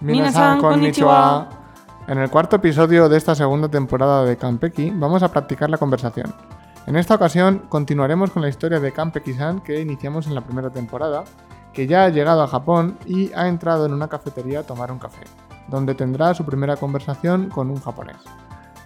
Minasan, konnichiwa. En el cuarto episodio de esta segunda temporada de Kampeki vamos a practicar la conversación. En esta ocasión continuaremos con la historia de Kampeki-san que iniciamos en la primera temporada, que ya ha llegado a Japón y ha entrado en una cafetería a tomar un café, donde tendrá su primera conversación con un japonés.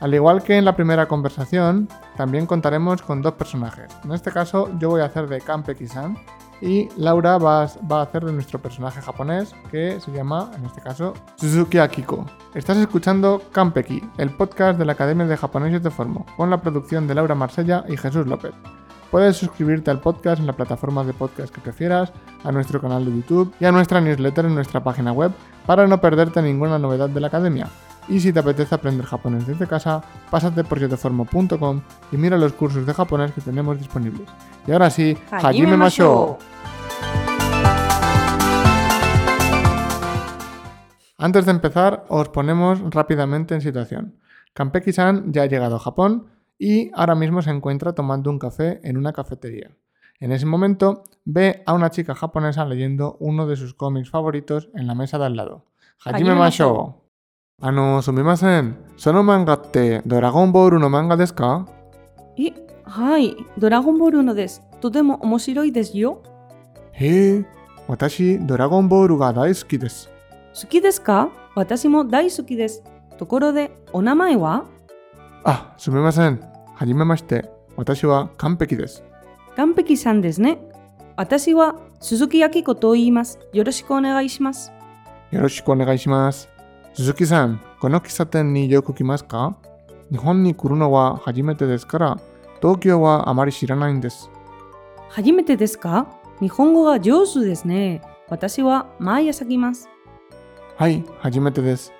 Al igual que en la primera conversación, también contaremos con dos personajes. En este caso yo voy a hacer de Kampeki-san y Laura va a, va a hacer de nuestro personaje japonés que se llama, en este caso, Suzuki Akiko. Estás escuchando Kampeki, el podcast de la Academia de Japoneses de Formo, con la producción de Laura Marsella y Jesús López. Puedes suscribirte al podcast en la plataforma de podcast que prefieras, a nuestro canal de YouTube y a nuestra newsletter en nuestra página web para no perderte ninguna novedad de la academia. Y si te apetece aprender japonés desde casa, pásate por yoteformo.com y mira los cursos de japonés que tenemos disponibles. Y ahora sí, Hajime Masho. Antes de empezar, os ponemos rápidamente en situación. Kampeki-san ya ha llegado a Japón y ahora mismo se encuentra tomando un café en una cafetería. En ese momento ve a una chica japonesa leyendo uno de sus cómics favoritos en la mesa de al lado. Hajime Masho. あの、すみません。その漫画ってドラゴンボールの漫画ですか？え、はい、ドラゴンボールのです。とても面白いですよ。へえ、私、ドラゴンボールが大好きです。好きですか？私も大好きです。ところで、お名前は？あ、すみません。はじめまして。私は完璧です。完璧さんですね。私は鈴木明子と言います。よろしくお願いします。よろしくお願いします。鈴木さん、この喫茶店によく来ますか？日本に来るのは初めてですから、東京はあまり知らないんです。初めてですか？日本語が上手ですね。私は毎朝来ます。はい、初めてです。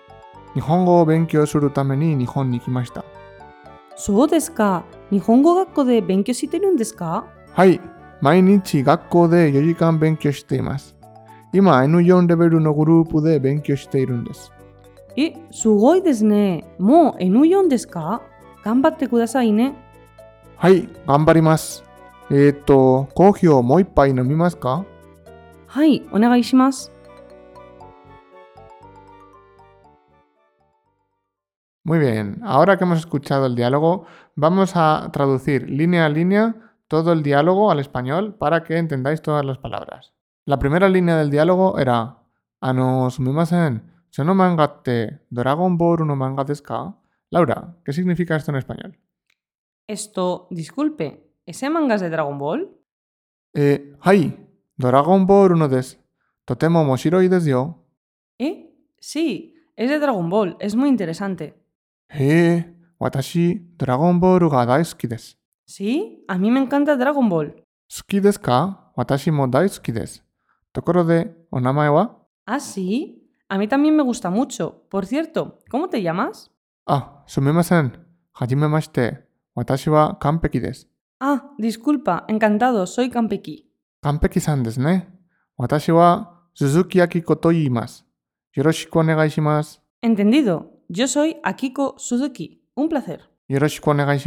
日本語を勉強するために日本に来ました。そうですか。日本語学校で勉強してるんですか？はい、毎日学校で4時間勉強しています。今 N4 レベルのグループで勉強しているんです。え、すごいですね。もう N4 ですか頑張ってくださいね。はい、頑張ります。えー、っと、コーヒーをもう一杯飲みますかはい、お願いします。 Muy bien, ahora que hemos escuchado el diálogo, vamos a traducir línea a línea todo el diálogo al español para que entendáis todas las palabras. La primera línea del diálogo era Ano sumimasen, Sono mangate Dragon Ball no manga deska. Laura, ¿qué significa esto en español? Esto, disculpe, ¿ese manga es de Dragon Ball? Eh, hai, Dragon Ball no des. Totemo moshiroi desu yo. ¿Eh? Sí, es de Dragon Ball, es muy interesante. Eh, watashi Dragon Ball ga daisuki desu. ¿Sí? A mí me encanta Dragon Ball. ¿Suki desu ka? Watashi mo daisuki desu. Tokoro de, ¿o namae wa? ¿Ah, sí? A mí también me gusta mucho. Por cierto, ¿cómo te llamas? Ah, sumimasen. Hajimemashite. Watashi wa Kanpeki desu. Ah, disculpa, encantado, soy Kanpeki. Kanpeki-san desu ne. Watashi wa Suzuki Akiko to. Yoroshiku onegai. Entendido. Yo soy Akiko Suzuki. Un placer. Yoroshiku onegai.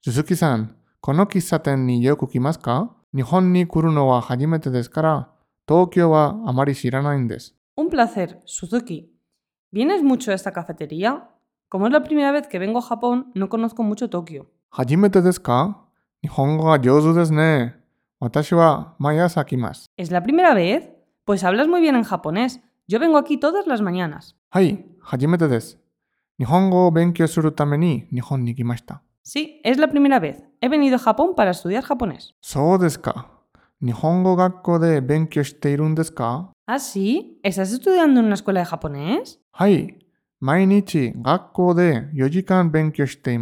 Suzuki-san, kono kissaten ni yoku kimasu ka? Nihon ni kuru no wa hajimete desu kara, Tokyo wa amari shiranai desu. Un placer, Suzuki. ¿Vienes mucho a esta cafetería? Como es la primera vez que vengo a Japón, no conozco mucho Tokio. ¿Es la primera vez? Pues hablas muy bien en japonés. Yo vengo aquí todas las mañanas. Ni ni. Sí, es la primera vez. He venido a Japón para estudiar japonés. So desu. ¿Ah, sí? ¿Estás estudiando en una escuela de japonés? Hai, mainichi gakkou de 4 jikan benkyou shite.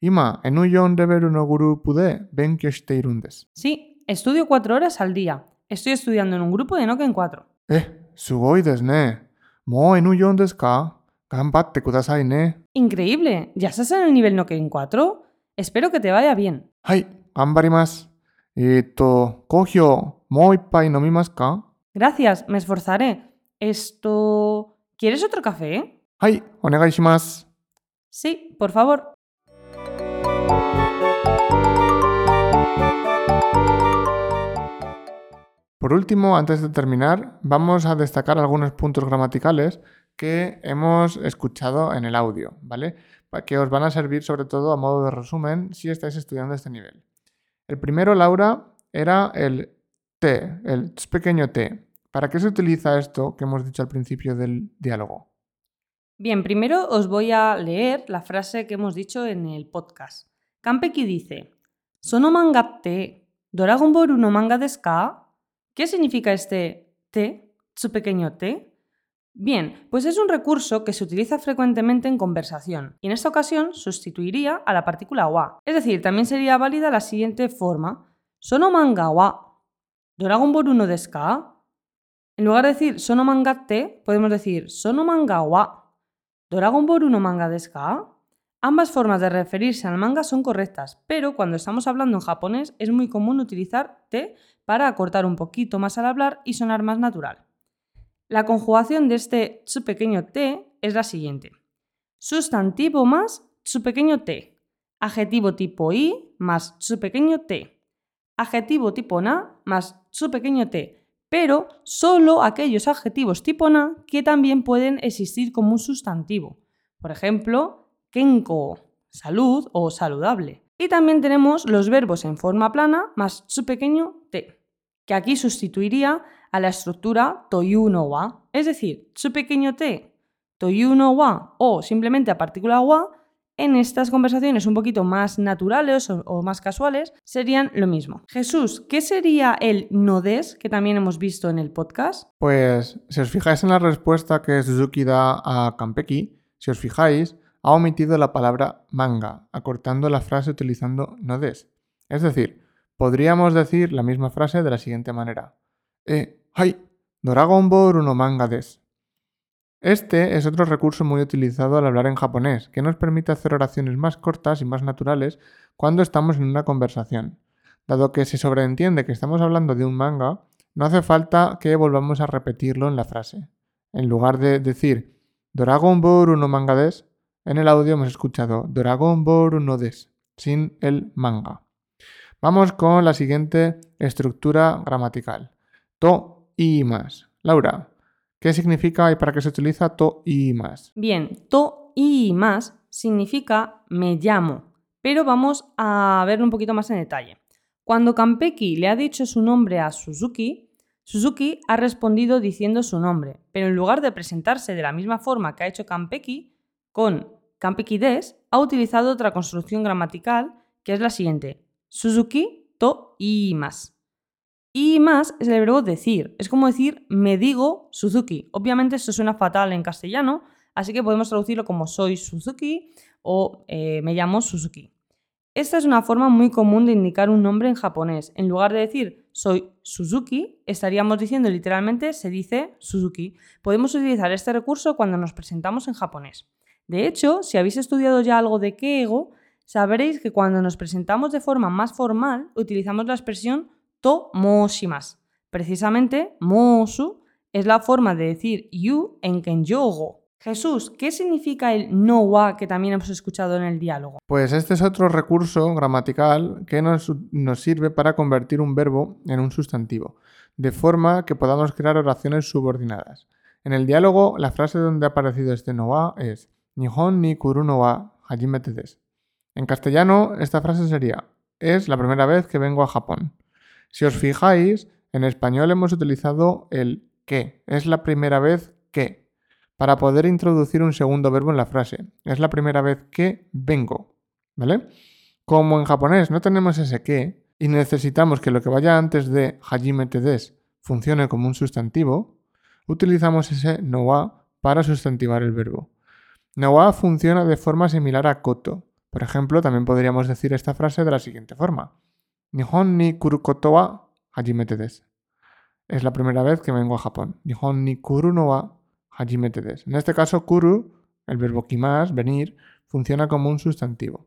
Ima N4 level no grupo de benkyou shite iru desu. Sí, estudio 4 horas al día. Estoy estudiando en un grupo de Noken 4. Eh, sugoi desu ne. Mou N4 desu ka? Ganbatte kudasai ne. Increíble. ¿Ya estás en el nivel Noken 4? Espero que te vaya bien. Hai, ganbarimasu. Eto, Kogyo, moipai nomimasu ka? Gracias, me esforzaré. Esto... ¿Quieres otro café? Hai, onegai. Sí, por favor. Por último, antes de terminar, vamos a destacar algunos puntos gramaticales que hemos escuchado en el audio, ¿vale? Que os van a servir sobre todo a modo de resumen si estáis estudiando este nivel. El primero, Laura, era el T, el pequeño T. ¿Para qué se utiliza esto que hemos dicho al principio del diálogo? Bien, primero os voy a leer la frase que hemos dicho en el podcast. Kampeki dice, Sono manga te, Doragon Boru no manga desu ¿Qué significa este T, su pequeño T? Bien, pues es un recurso que se utiliza frecuentemente en conversación y en esta ocasión sustituiría a la partícula wa. Es decir, también sería válida la siguiente forma: Sono manga wa. Doragon Boru no desu En lugar de decir sono manga te, podemos decir sono manga wa. Doragon Boru no manga desu Ambas formas de referirse al manga son correctas, pero cuando estamos hablando en japonés es muy común utilizar te para acortar un poquito más al hablar y sonar más natural. La conjugación de este su pequeño t es la siguiente. Sustantivo más su pequeño t. Adjetivo tipo i más su pequeño t. Adjetivo tipo na más su pequeño t. Pero solo aquellos adjetivos tipo na que también pueden existir como un sustantivo. Por ejemplo, kenko, salud o saludable. Y también tenemos los verbos en forma plana más su pequeño t, que aquí sustituiría a la estructura toyu no wa. Es decir, su pequeño t, toyu no wa o simplemente a partícula wa, en estas conversaciones un poquito más naturales o, más casuales serían lo mismo. Jesús, ¿qué sería el no des que también hemos visto en el podcast? Pues si os fijáis en la respuesta que Suzuki da a Kampeki, si os fijáis, ha omitido la palabra manga, acortando la frase utilizando no des. Es decir, podríamos decir la misma frase de la siguiente manera. Eh, hai, Doragon Boru no manga des. Este es otro recurso muy utilizado al hablar en japonés, que nos permite hacer oraciones más cortas y más naturales cuando estamos en una conversación. Dado que se sobreentiende que estamos hablando de un manga, no hace falta que volvamos a repetirlo en la frase. En lugar de decir Doragon Boru no manga des, en el audio hemos escuchado Dragon Ball no des, sin el manga. Vamos con la siguiente estructura gramatical. To y más. Laura, ¿qué significa y para qué se utiliza to y más? Bien, to y más significa me llamo, pero vamos a verlo un poquito más en detalle. Cuando Kampeki le ha dicho su nombre a Suzuki, Suzuki ha respondido diciendo su nombre, pero en lugar de presentarse de la misma forma que ha hecho Kampeki, con Des ha utilizado otra construcción gramatical que es la siguiente: Suzuki to más. Y más es el verbo decir. Es como decir me digo Suzuki. Obviamente esto suena fatal en castellano, así que podemos traducirlo como soy Suzuki o eh, me llamo Suzuki. Esta es una forma muy común de indicar un nombre en japonés. En lugar de decir soy Suzuki, estaríamos diciendo literalmente se dice Suzuki. Podemos utilizar este recurso cuando nos presentamos en japonés. De hecho, si habéis estudiado ya algo de Keigo, sabréis que cuando nos presentamos de forma más formal utilizamos la expresión to moshimasu. Precisamente, mosu es la forma de decir you en kenyogo. Jesús, ¿qué significa el no wa que también hemos escuchado en el diálogo? Pues este es otro recurso gramatical que nos, nos, sirve para convertir un verbo en un sustantivo, de forma que podamos crear oraciones subordinadas. En el diálogo, la frase donde ha aparecido este no wa es Nihon ni kuruno wa hajimete desu. En castellano, esta frase sería: Es la primera vez que vengo a Japón. Si os fijáis, en español hemos utilizado el que. Es la primera vez que. Para poder introducir un segundo verbo en la frase. Es la primera vez que vengo. ¿Vale? Como en japonés no tenemos ese que y necesitamos que lo que vaya antes de hajimete desu funcione como un sustantivo, utilizamos ese no wa para sustantivar el verbo. Nowa funciona de forma similar a koto. Por ejemplo, también podríamos decir esta frase de la siguiente forma. Nihon ni kuru koto wa hajimete desu. Es la primera vez que vengo a Japón. Nihon ni kuru no wa hajimete desu. En este caso, kuru, el verbo kimas, venir, funciona como un sustantivo.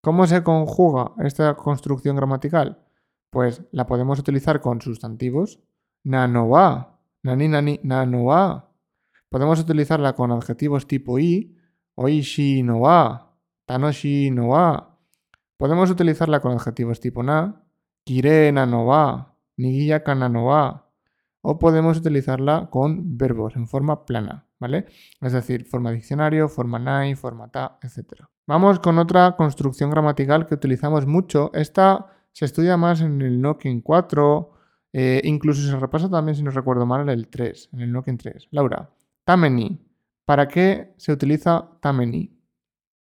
¿Cómo se conjuga esta construcción gramatical? Pues la podemos utilizar con sustantivos. Na no wa. Nani nani na no wa. Podemos utilizarla con adjetivos tipo i, oishi no wa, tanoshi no wa. Podemos utilizarla con adjetivos tipo na, kirena no wa, nigiya kana no wa. O podemos utilizarla con verbos en forma plana, ¿vale? Es decir, forma diccionario, forma nai, forma ta, etc. Vamos con otra construcción gramatical que utilizamos mucho. Esta se estudia más en el Nokin 4, eh, incluso se repasa también, si no recuerdo mal, en el 3, en el Nokin 3. Laura, tameni. ¿Para qué se utiliza tameni?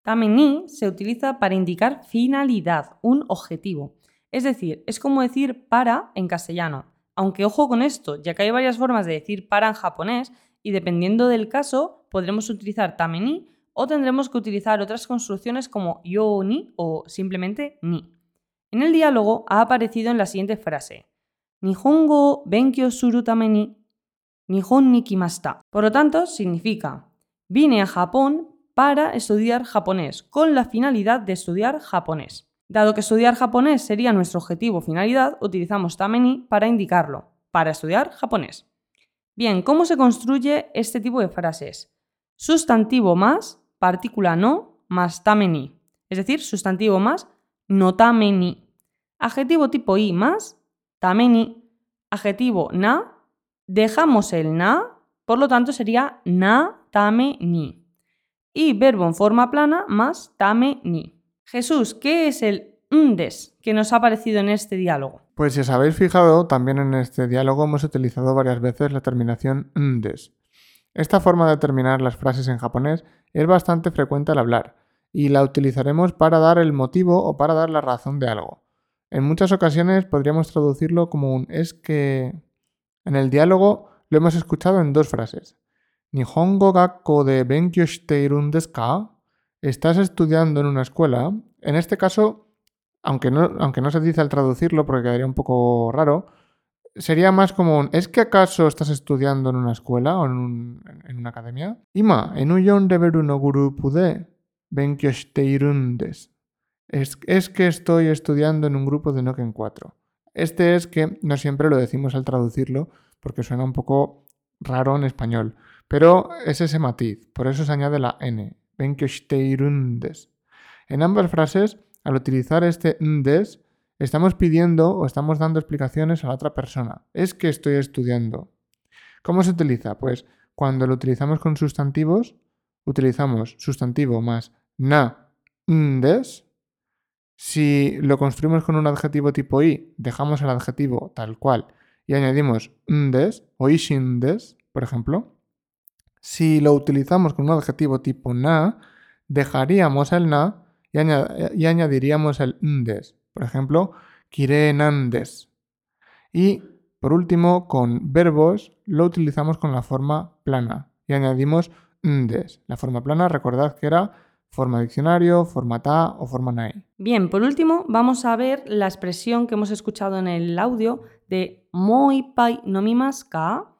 Tameni se utiliza para indicar finalidad, un objetivo. Es decir, es como decir para en castellano. Aunque ojo con esto, ya que hay varias formas de decir para en japonés y dependiendo del caso podremos utilizar tameni o tendremos que utilizar otras construcciones como yo ni o simplemente ni. En el diálogo ha aparecido en la siguiente frase: Nihongo benkyo suru tame ni Nihon ni kimasta. Por lo tanto, significa vine a Japón para estudiar japonés, con la finalidad de estudiar japonés. Dado que estudiar japonés sería nuestro objetivo finalidad, utilizamos tameni para indicarlo, para estudiar japonés. Bien, ¿cómo se construye este tipo de frases? Sustantivo más, partícula no, más tameni. Es decir, sustantivo más, no tameni. Adjetivo tipo i más, tameni. Adjetivo na, dejamos el na, por lo tanto sería na tame ni. Y verbo en forma plana más tame ni. Jesús, ¿qué es el ndes que nos ha aparecido en este diálogo? Pues si os habéis fijado, también en este diálogo hemos utilizado varias veces la terminación ndes. Esta forma de terminar las frases en japonés es bastante frecuente al hablar y la utilizaremos para dar el motivo o para dar la razón de algo. En muchas ocasiones podríamos traducirlo como un es que en el diálogo lo hemos escuchado en dos frases. Nihongo gakko de benkyou shiteirun desu ka? ¿Estás estudiando en una escuela? En este caso, aunque no, aunque no se dice al traducirlo porque quedaría un poco raro, sería más como un ¿es que acaso estás estudiando en una escuela o en, un, en una academia? Ima, en un reveru no grupo de benkyou shiteirun desu. Es, es que estoy estudiando en un grupo de Noken 4. Este es que no siempre lo decimos al traducirlo porque suena un poco raro en español, pero es ese matiz, por eso se añade la N. En ambas frases, al utilizar este ndes, estamos pidiendo o estamos dando explicaciones a la otra persona. Es que estoy estudiando. ¿Cómo se utiliza? Pues cuando lo utilizamos con sustantivos, utilizamos sustantivo más na ndes si lo construimos con un adjetivo tipo i, dejamos el adjetivo tal cual y añadimos ndes o ishindes, por ejemplo. Si lo utilizamos con un adjetivo tipo na, dejaríamos el na y, añadiríamos el ndes. Por ejemplo, nandes. Y por último, con verbos lo utilizamos con la forma plana y añadimos ndes. La forma plana, recordad que era forma diccionario, forma ta o forma nai. Bien, por último, vamos a ver la expresión que hemos escuchado en el audio de moi pai no ka.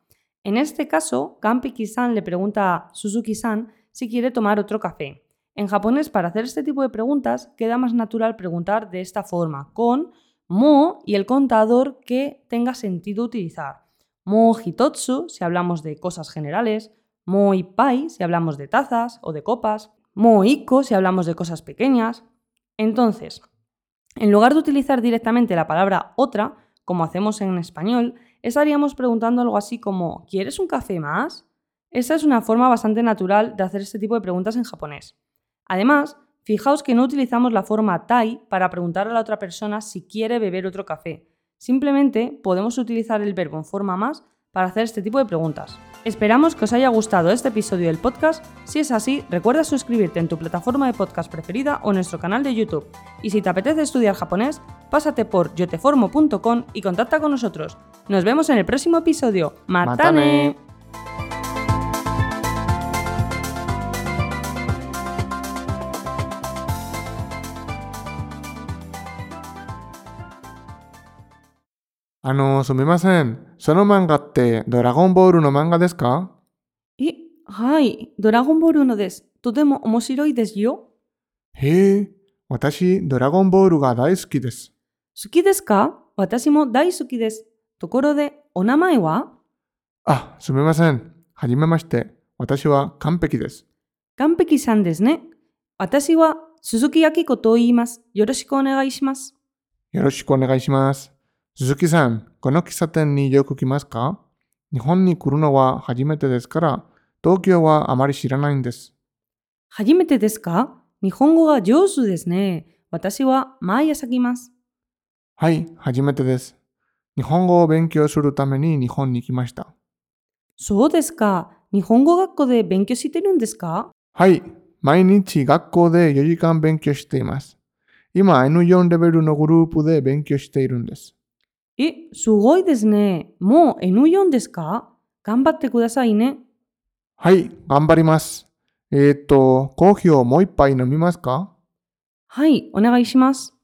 En este caso, Kampi-san le pregunta a Suzuki-san si quiere tomar otro café. En japonés, para hacer este tipo de preguntas, queda más natural preguntar de esta forma, con mo y el contador que tenga sentido utilizar. Mo hitotsu si hablamos de cosas generales, moi pai si hablamos de tazas o de copas, moiko si hablamos de cosas pequeñas. Entonces, en lugar de utilizar directamente la palabra otra, como hacemos en español, estaríamos preguntando algo así como ¿quieres un café más? Esa es una forma bastante natural de hacer este tipo de preguntas en japonés. Además, fijaos que no utilizamos la forma tai para preguntar a la otra persona si quiere beber otro café. Simplemente podemos utilizar el verbo en forma más para hacer este tipo de preguntas. Esperamos que os haya gustado este episodio del podcast. Si es así, recuerda suscribirte en tu plataforma de podcast preferida o nuestro canal de YouTube. Y si te apetece estudiar japonés, pásate por yoteformo.com y contacta con nosotros. Nos vemos en el próximo episodio. ¡Matane! あの、すみません。その漫画ってドラゴンボールの漫画ですか？え、はい。ドラゴンボールのです。とても面白いですよ。へえ、私、ドラゴンボールが大好きです。好きですか？私も大好きです。ところで、お名前は？あ、すみません。はじめまして。私は完璧です。完璧さんですね。私は鈴木明子と言います。よろしくお願いします。よろしくお願いします。鈴木さん、この喫茶店によく来ますか日本に来るのは初めてですから、東京はあまり知らないんです。初めてですか日本語が上手ですね。私は毎朝来ます。はい、初めてです。日本語を勉強するために日本に来ました。そうですか。日本語学校で勉強してるんですかはい、毎日学校で4時間勉強しています。今 N4 レベルのグループで勉強しているんです。え、すごいですね。もう N4 ですか？頑張ってくださいね。はい、頑張ります。えーっと、コーヒーをもう一杯飲みますか？はい、お願いします。